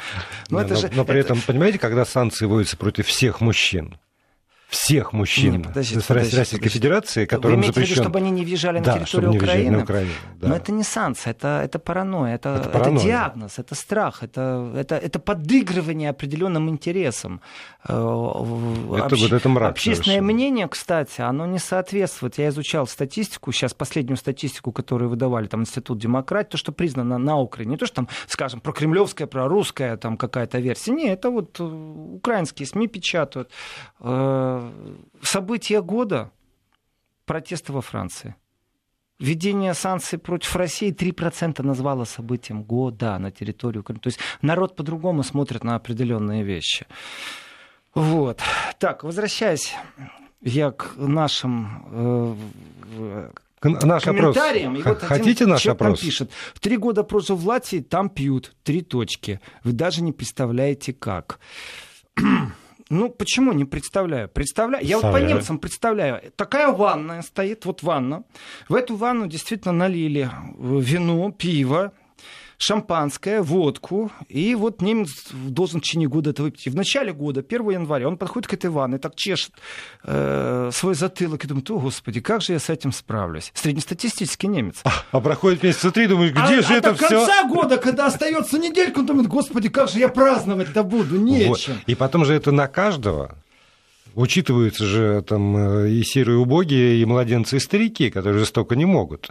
Speaker 2: Но, но, же, но при это... этом, понимаете, когда санкции вводятся против всех мужчин, всех мужчин не, подождите, с подождите, Российской подождите. Федерации, которым Вы запрещен...
Speaker 3: Виду, чтобы они не въезжали на
Speaker 2: да,
Speaker 3: территорию Украины?
Speaker 2: На Украину да.
Speaker 3: Но это не санкция, это, это паранойя, это, это, паранойя. это диагноз, это страх, это, это, это подыгрывание определенным интересам.
Speaker 2: Э, это, Общ... вот это мрак
Speaker 3: Общественное совершенно. мнение, кстати, оно не соответствует. Я изучал статистику, сейчас последнюю статистику, которую выдавали там Институт демократии, то, что признано на Украине. Не то, что там, скажем, про кремлевская, про русская там какая-то версия. Не, это вот э, украинские СМИ печатают э, события года протесты во Франции. Введение санкций против России 3% назвало событием года на территории Украины. То есть народ по-другому смотрит на определенные вещи. Вот. Так, возвращаясь я к нашим э,
Speaker 2: наш комментариям. Опрос. И вот Хотите наш опрос?
Speaker 3: Пишет, в три года прожил в Латвии, там пьют, три точки. Вы даже не представляете как. Ну, почему не представляю? Представляю. Я вот по немцам представляю. Такая ванная стоит, вот ванна. В эту ванну действительно налили вино, пиво, шампанское, водку, и вот немец должен в течение года это выпить. И в начале года, 1 января, он подходит к этой ванной, так чешет э, свой затылок и думает, о, господи, как же я с этим справлюсь? Среднестатистический немец.
Speaker 2: А, а проходит месяца три, думаешь, где а, же а это все?
Speaker 3: А до конца года, когда остается неделька, он думает, господи, как же я праздновать-то буду, нечем. Вот.
Speaker 2: И потом же это на каждого учитываются же там э, и серые убогие, и младенцы, и старики, которые же столько не могут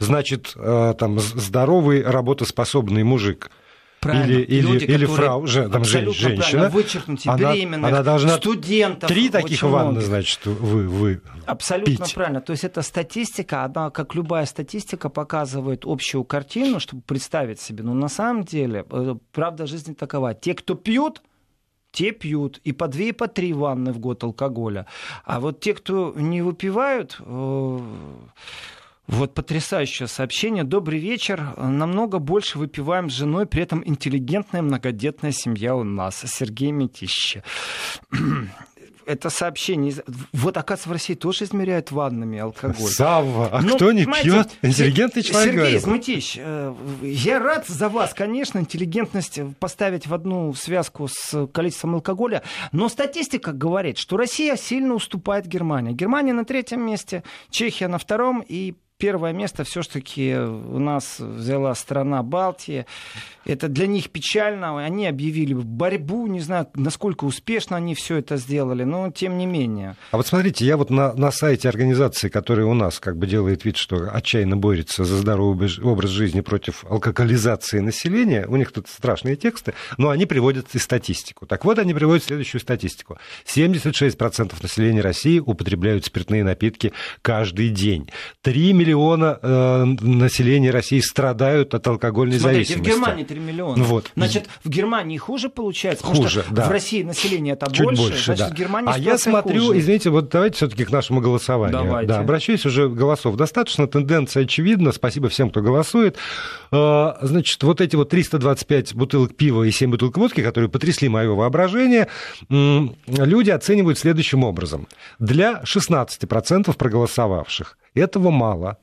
Speaker 2: значит, э, там, здоровый, работоспособный мужик.
Speaker 3: Правильно.
Speaker 2: Или, или, Люди, или фрау, же, там, женщина.
Speaker 3: Вычеркнуть она,
Speaker 2: она должна
Speaker 3: студентов.
Speaker 2: Три таких ванны, значит, вы, вы
Speaker 3: Абсолютно
Speaker 2: пить.
Speaker 3: правильно. То есть это статистика, она, как любая статистика, показывает общую картину, чтобы представить себе. Но на самом деле, э, правда жизни такова. Те, кто пьют, те пьют и по две, и по три ванны в год алкоголя. А вот те, кто не выпивают, э, вот потрясающее сообщение. Добрый вечер. Намного больше выпиваем с женой, при этом интеллигентная многодетная семья у нас. Сергей Метище. это сообщение. Вот, оказывается, в России тоже измеряют ваннами алкоголь.
Speaker 2: Савва, а ну, кто не пьет? Интеллигентный человек.
Speaker 3: Сергей Измутич, э, я рад за вас, конечно, интеллигентность поставить в одну связку с количеством алкоголя, но статистика говорит, что Россия сильно уступает Германии. Германия на третьем месте, Чехия на втором, и первое место все-таки у нас взяла страна Балтии. Это для них печально. Они объявили борьбу, не знаю, насколько успешно они все это сделали, но тем не менее.
Speaker 2: А вот смотрите, я вот на, на сайте организации, которая у нас как бы делает вид, что отчаянно борется за здоровый образ жизни против алкоголизации населения, у них тут страшные тексты, но они приводят и статистику. Так вот, они приводят следующую статистику. 76% населения России употребляют спиртные напитки каждый день. 3 миллиона миллиона э, населения России страдают от алкогольной
Speaker 3: Смотрите,
Speaker 2: зависимости.
Speaker 3: в Германии 3 миллиона. Вот. Значит, в Германии хуже получается,
Speaker 2: хуже,
Speaker 3: потому что
Speaker 2: да.
Speaker 3: в России население это
Speaker 2: Чуть
Speaker 3: больше,
Speaker 2: больше
Speaker 3: значит,
Speaker 2: да.
Speaker 3: в Германии
Speaker 2: А я смотрю,
Speaker 3: хуже.
Speaker 2: извините, вот давайте все-таки к нашему голосованию.
Speaker 3: Давайте.
Speaker 2: Да, обращаюсь уже голосов. Достаточно, тенденция очевидна. Спасибо всем, кто голосует. А, значит, вот эти вот 325 бутылок пива и 7 бутылок водки, которые потрясли мое воображение, люди оценивают следующим образом. Для 16% проголосовавших этого мало.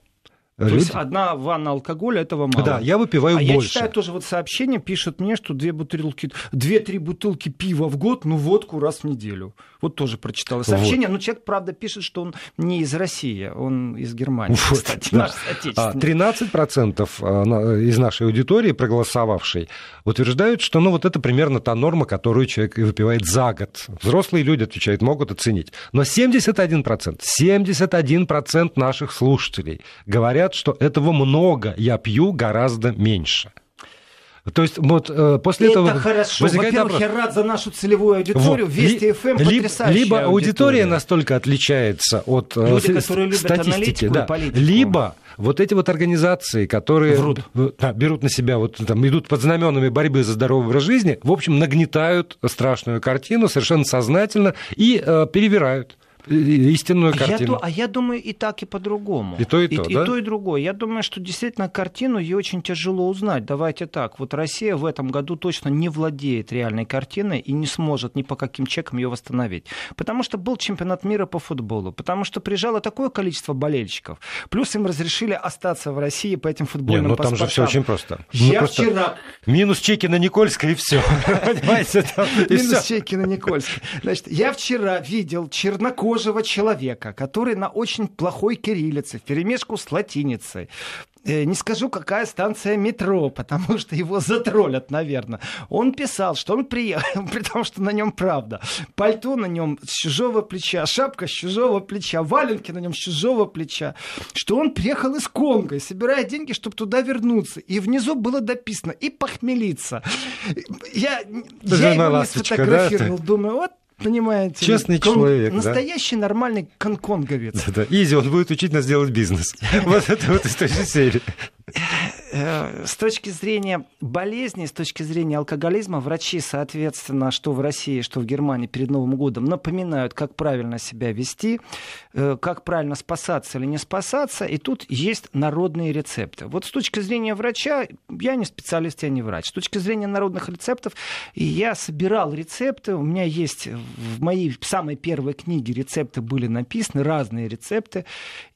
Speaker 3: То Люди... есть одна ванна алкоголя этого мало.
Speaker 2: Да, я выпиваю
Speaker 3: а
Speaker 2: больше.
Speaker 3: я читаю тоже вот сообщение, пишут мне, что две бутылки, две-три бутылки пива в год, ну водку раз в неделю. Вот тоже прочитал сообщение. Вот. Но человек, правда, пишет, что он не из России, он из Германии, вот, кстати,
Speaker 2: да. наш 13% а, из нашей аудитории, проголосовавшей, утверждают, что ну, вот это примерно та норма, которую человек выпивает за год. Взрослые люди отвечают, могут оценить. Но 71%, 71% наших слушателей говорят, что этого много, я пью гораздо меньше. То есть вот э, после
Speaker 3: это
Speaker 2: этого
Speaker 3: хорошо. Во-первых, вопрос. я рад за нашу целевую аудиторию. Вот. Вести ФМ
Speaker 2: либо,
Speaker 3: потрясающая
Speaker 2: Либо
Speaker 3: аудитория.
Speaker 2: аудитория настолько отличается от
Speaker 3: Люди, которые
Speaker 2: статистики,
Speaker 3: любят
Speaker 2: да.
Speaker 3: политику.
Speaker 2: либо вот эти вот организации, которые
Speaker 3: Врут.
Speaker 2: Да, берут на себя, вот там идут под знаменами борьбы за здоровый образ жизни, в общем, нагнетают страшную картину совершенно сознательно и э, перевирают истинную
Speaker 3: а
Speaker 2: картину.
Speaker 3: Я, а я думаю, и так, и по-другому.
Speaker 2: И то, и то,
Speaker 3: и,
Speaker 2: да?
Speaker 3: И то, и другое. Я думаю, что действительно картину ее очень тяжело узнать. Давайте так. Вот Россия в этом году точно не владеет реальной картиной и не сможет ни по каким чекам ее восстановить. Потому что был чемпионат мира по футболу. Потому что приезжало такое количество болельщиков. Плюс им разрешили остаться в России по этим футбольным
Speaker 2: Не, ну
Speaker 3: паспортам.
Speaker 2: там же все очень просто.
Speaker 3: Я
Speaker 2: ну, просто
Speaker 3: вчера...
Speaker 2: Минус чеки на Никольской и все. Понимаете?
Speaker 3: Минус чеки на Никольской. Значит, я вчера видел чернокожего человека, который на очень плохой кириллице, в перемешку с латиницей, не скажу, какая станция метро, потому что его затроллят, наверное. Он писал, что он приехал, при том, что на нем правда. Пальто на нем с чужого плеча, шапка с чужого плеча, валенки на нем с чужого плеча. Что он приехал из Конго и собирает деньги, чтобы туда вернуться. И внизу было дописано «и похмелиться». Я, я его не сфотографировал, да? думаю, вот понимаете.
Speaker 2: Честный кон... человек,
Speaker 3: Настоящий да? нормальный конконговец.
Speaker 2: Да, да. Изи, он будет учить нас делать бизнес. Вот это вот из той же серии.
Speaker 3: С точки зрения болезни, с точки зрения алкоголизма, врачи, соответственно, что в России, что в Германии перед Новым годом напоминают, как правильно себя вести, как правильно спасаться или не спасаться. И тут есть народные рецепты. Вот с точки зрения врача, я не специалист, я не врач. С точки зрения народных рецептов, я собирал рецепты. У меня есть в моей самой первой книге рецепты были написаны, разные рецепты.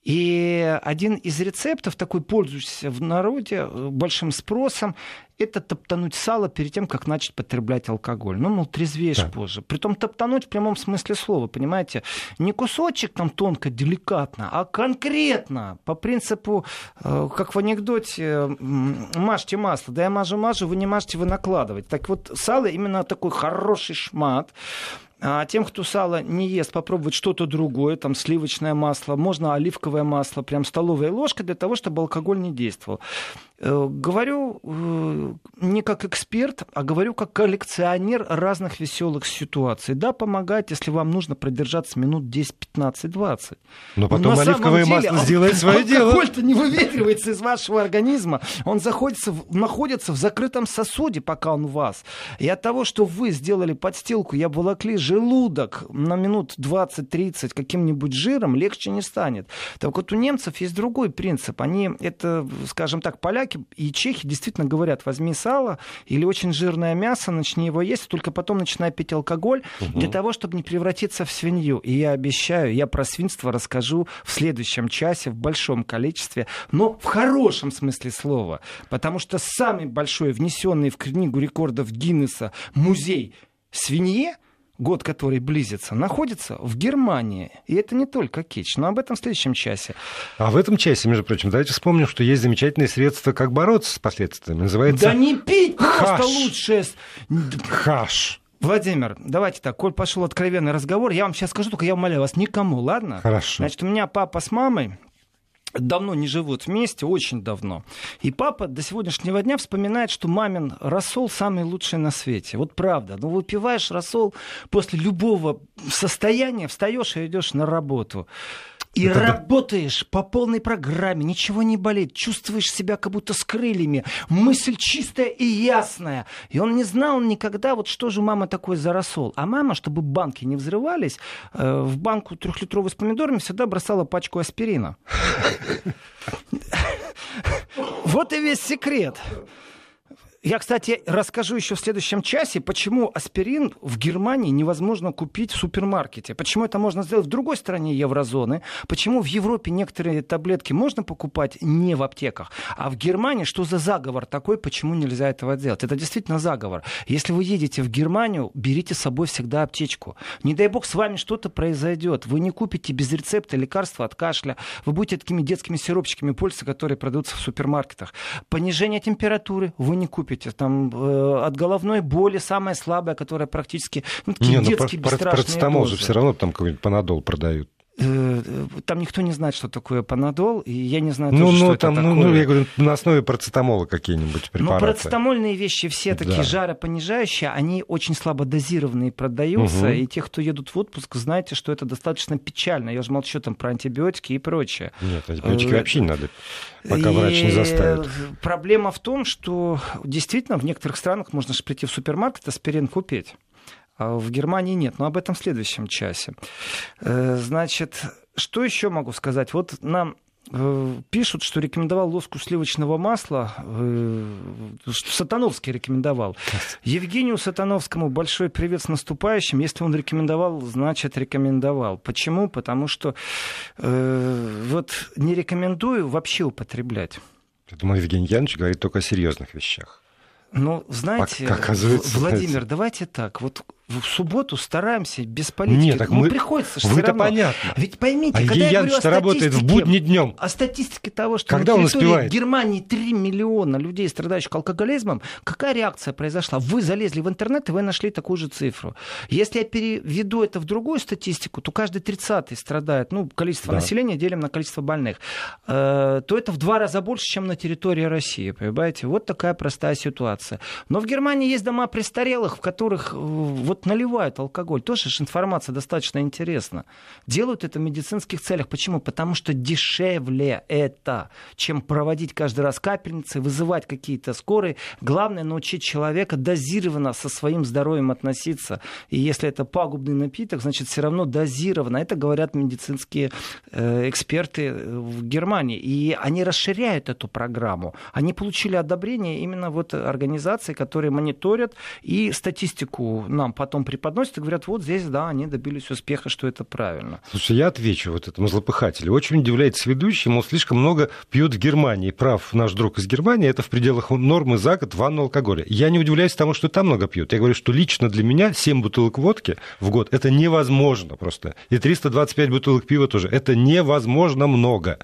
Speaker 3: И один из рецептов, такой пользующийся в народе большим спросом, это топтануть сало перед тем, как начать потреблять алкоголь. Ну, мол, трезвеешь да. позже. Притом топтануть в прямом смысле слова, понимаете? Не кусочек там тонко, деликатно, а конкретно, по принципу, как в анекдоте, мажьте масло. Да я мажу-мажу, вы не мажьте, вы накладываете. Так вот, сало именно такой хороший шмат, а тем, кто сало не ест, попробовать что-то другое, там сливочное масло, можно оливковое масло, прям столовая ложка для того, чтобы алкоголь не действовал. Говорю не как эксперт, а говорю как коллекционер разных веселых ситуаций. Да, помогает, если вам нужно продержаться минут 10, 15, 20.
Speaker 2: Но потом Но оливковое деле, масло сделает свое дело.
Speaker 3: Алкоголь-то не выветривается из вашего организма. Он заходится, находится в закрытом сосуде, пока он у вас. И от того, что вы сделали подстилку и обволокли желудок на минут 20-30 каким-нибудь жиром, легче не станет. Так вот у немцев есть другой принцип. Они, это, скажем так, поляки и чехи действительно говорят, возьми сало или очень жирное мясо, начни его есть, только потом начинай пить алкоголь угу. для того, чтобы не превратиться в свинью. И я обещаю, я про свинство расскажу в следующем часе в большом количестве, но в хорошем смысле слова. Потому что самый большой внесенный в книгу рекордов Гиннесса музей свинье – год который близится, находится в Германии. И это не только кетч, но об этом в следующем часе.
Speaker 2: А в этом часе, между прочим, давайте вспомним, что есть замечательные средства, как бороться с последствиями. Называется...
Speaker 3: Да не пить
Speaker 2: Хаш.
Speaker 3: просто лучше.
Speaker 2: Хаш.
Speaker 3: Владимир, давайте так, коль пошел откровенный разговор, я вам сейчас скажу, только я умоляю вас, никому, ладно?
Speaker 2: Хорошо.
Speaker 3: Значит, у меня папа с мамой давно не живут вместе, очень давно. И папа до сегодняшнего дня вспоминает, что мамин рассол самый лучший на свете. Вот правда. Ну, выпиваешь рассол после любого состояния, встаешь и идешь на работу. И это... работаешь по полной программе, ничего не болит, чувствуешь себя как будто с крыльями, мысль чистая и ясная. И он не знал никогда, вот что же мама такое за рассол. А мама, чтобы банки не взрывались, э, в банку трехлитровую с помидорами всегда бросала пачку аспирина. Вот и весь секрет. Я, кстати, расскажу еще в следующем часе, почему аспирин в Германии невозможно купить в супермаркете. Почему это можно сделать в другой стране еврозоны. Почему в Европе некоторые таблетки можно покупать не в аптеках. А в Германии что за заговор такой, почему нельзя этого делать? Это действительно заговор. Если вы едете в Германию, берите с собой всегда аптечку. Не дай бог с вами что-то произойдет. Вы не купите без рецепта лекарства от кашля. Вы будете такими детскими сиропчиками пользоваться, которые продаются в супермаркетах. Понижение температуры вы не купите купите. Там э, от головной боли самая слабая, которая практически ну, такие не, ну, детские ну,
Speaker 2: бесстрашные же все равно там какой-нибудь панадол продают.
Speaker 3: Э, там никто не знает, что такое панадол, и я не знаю
Speaker 2: ну,
Speaker 3: тоже,
Speaker 2: ну,
Speaker 3: что
Speaker 2: там,
Speaker 3: это
Speaker 2: ну,
Speaker 3: такое.
Speaker 2: Ну, я говорю, на основе парацетамола какие-нибудь ну, препараты.
Speaker 3: Ну, парацетамольные вещи все такие да. жаропонижающие, они очень слабо дозированные продаются, угу. и те, кто едут в отпуск, знаете, что это достаточно печально. Я же молчу там про антибиотики и прочее.
Speaker 2: Нет, антибиотики э, вообще не надо, пока врач не заставит.
Speaker 3: Проблема в том, что действительно в некоторых странах можно же прийти в супермаркет, аспирин купить. А в Германии нет, но об этом в следующем часе. Э, значит, что еще могу сказать? Вот нам э, пишут, что рекомендовал лоску сливочного масла, э, что Сатановский рекомендовал. Евгению Сатановскому большой привет с наступающим. Если он рекомендовал, значит рекомендовал. Почему? Потому что э, вот не рекомендую вообще употреблять.
Speaker 2: Я думаю, Евгений Янович говорит только о серьезных вещах.
Speaker 3: Ну, знаете, Владимир, давайте так. Вот в субботу стараемся без политики.
Speaker 2: Нет, так
Speaker 3: ну,
Speaker 2: мы...
Speaker 3: приходится
Speaker 2: все равно. понятно.
Speaker 3: Ведь поймите,
Speaker 2: а
Speaker 3: когда я говорю о
Speaker 2: работает в будни днем.
Speaker 3: О статистике того, что
Speaker 2: когда
Speaker 3: на
Speaker 2: территории
Speaker 3: Германии 3 миллиона людей, страдающих алкоголизмом, какая реакция произошла? Вы залезли в интернет, и вы нашли такую же цифру. Если я переведу это в другую статистику, то каждый 30-й страдает, ну, количество да. населения делим на количество больных, э, то это в два раза больше, чем на территории России, понимаете? Вот такая простая ситуация. Но в Германии есть дома престарелых, в которых э, вот наливают алкоголь. Тоже же информация достаточно интересна. Делают это в медицинских целях. Почему? Потому что дешевле это, чем проводить каждый раз капельницы, вызывать какие-то скорые. Главное научить человека дозированно со своим здоровьем относиться. И если это пагубный напиток, значит все равно дозированно. Это говорят медицинские э, эксперты э, в Германии. И они расширяют эту программу. Они получили одобрение именно вот организации, которые мониторят и статистику нам потом преподносят и говорят, вот здесь, да, они добились успеха, что это правильно.
Speaker 2: Слушай, я отвечу вот этому злопыхателю. Очень удивляется ведущий, мол, слишком много пьют в Германии. Прав наш друг из Германии, это в пределах нормы за год ванну алкоголя. Я не удивляюсь тому, что там много пьют. Я говорю, что лично для меня 7 бутылок водки в год это невозможно просто. И 325 бутылок пива тоже. Это невозможно много.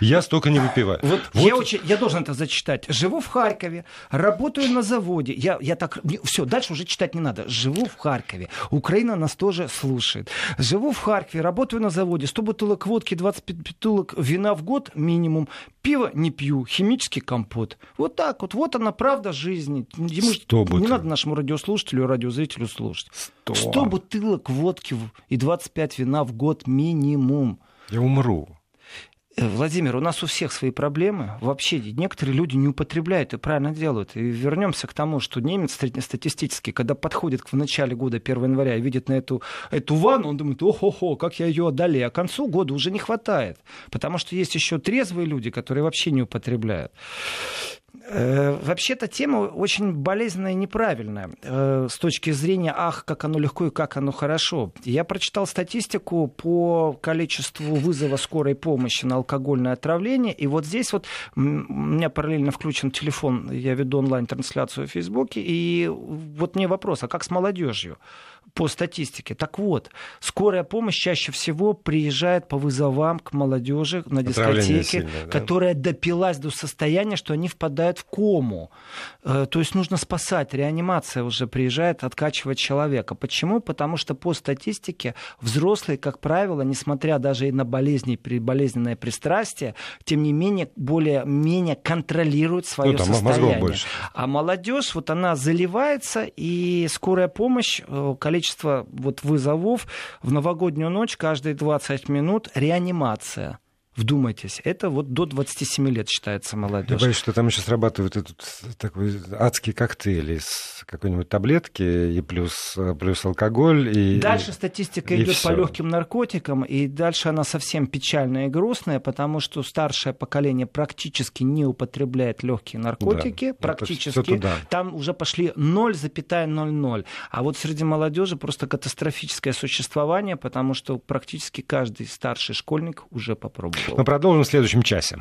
Speaker 2: Я столько не выпиваю.
Speaker 3: Вот, вот... Я, очень, я должен это зачитать. Живу в Харькове, работаю на заводе. Я, я так... Все, дальше уже читать не надо. Живу в Харькове. Украина нас тоже слушает. Живу в Харькове, работаю на заводе. 100 бутылок водки, 25 бутылок вина в год минимум. Пиво не пью, химический компот. Вот так вот. Вот она правда жизни. Ему 100 не надо нашему радиослушателю, радиозрителю слушать. 100. 100 бутылок водки и 25 вина в год минимум.
Speaker 2: Я умру.
Speaker 3: Э, Владимир, у нас у всех свои проблемы. Вообще некоторые люди не употребляют и правильно делают. И вернемся к тому, что немец статистически, когда подходит в начале года, 1 января, и видит на эту, эту ванну, он думает, ох-охо, как я ее одолею. А к концу года уже не хватает. Потому что есть еще трезвые люди, которые вообще не употребляют. Э, вообще-то тема очень болезненная и неправильная э, с точки зрения «ах, как оно легко и как оно хорошо». Я прочитал статистику по количеству вызова скорой помощи на алкогольное отравление, и вот здесь вот у меня параллельно включен телефон, я веду онлайн-трансляцию в Фейсбуке, и вот мне вопрос, а как с молодежью? По статистике. Так вот, скорая помощь чаще всего приезжает по вызовам к молодежи на дискотеке, сильное, да? которая допилась до состояния, что они впадают в кому. Э, то есть нужно спасать. Реанимация уже приезжает откачивать человека. Почему? Потому что по статистике взрослые, как правило, несмотря даже и на болезни, болезненное пристрастие, тем не менее более-менее контролируют свое ну, состояние. А молодежь, вот она заливается, и скорая помощь, э, количество количество вот вызовов в новогоднюю ночь каждые 20 минут реанимация. Вдумайтесь, это вот до 27 лет считается молодежь. Я
Speaker 2: боюсь, что там еще срабатывает этот такой адский коктейль из какой-нибудь таблетки и плюс, плюс алкоголь. И,
Speaker 3: дальше статистика и идет все. по легким наркотикам, и дальше она совсем печальная и грустная, потому что старшее поколение практически не употребляет легкие наркотики, да, практически. Там уже пошли 0,00. А вот среди молодежи просто катастрофическое существование, потому что практически каждый старший школьник уже попробовал.
Speaker 2: Мы продолжим в следующем часе.